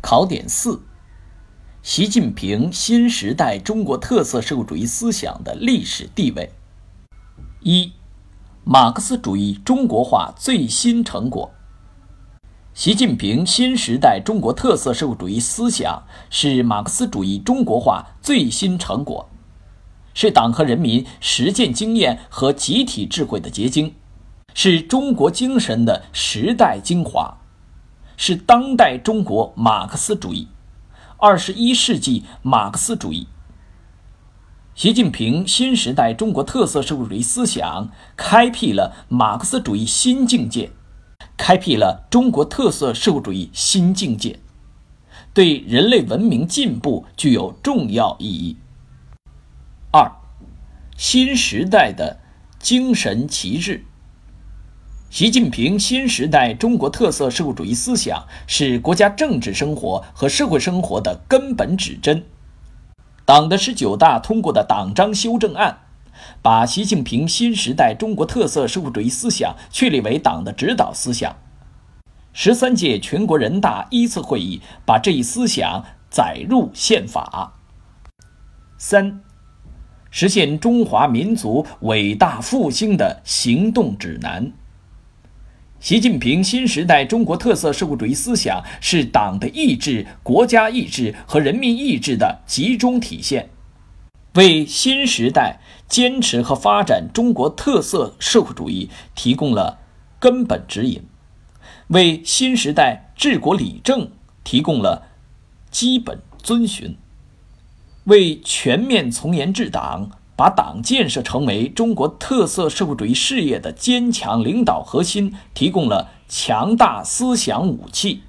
考点四：习近平新时代中国特色社会主义思想的历史地位。一、马克思主义中国化最新成果。习近平新时代中国特色社会主义思想是马克思主义中国化最新成果，是党和人民实践经验和集体智慧的结晶，是中国精神的时代精华。是当代中国马克思主义，二十一世纪马克思主义。习近平新时代中国特色社会主义思想开辟了马克思主义新境界，开辟了中国特色社会主义新境界，对人类文明进步具有重要意义。二，新时代的精神旗帜。习近平新时代中国特色社会主义思想是国家政治生活和社会生活的根本指针。党的十九大通过的党章修正案，把习近平新时代中国特色社会主义思想确立为党的指导思想。十三届全国人大一次会议把这一思想载入宪法。三，实现中华民族伟大复兴的行动指南。习近平新时代中国特色社会主义思想是党的意志、国家意志和人民意志的集中体现，为新时代坚持和发展中国特色社会主义提供了根本指引，为新时代治国理政提供了基本遵循，为全面从严治党。把党建设成为中国特色社会主义事业的坚强领导核心提供了强大思想武器。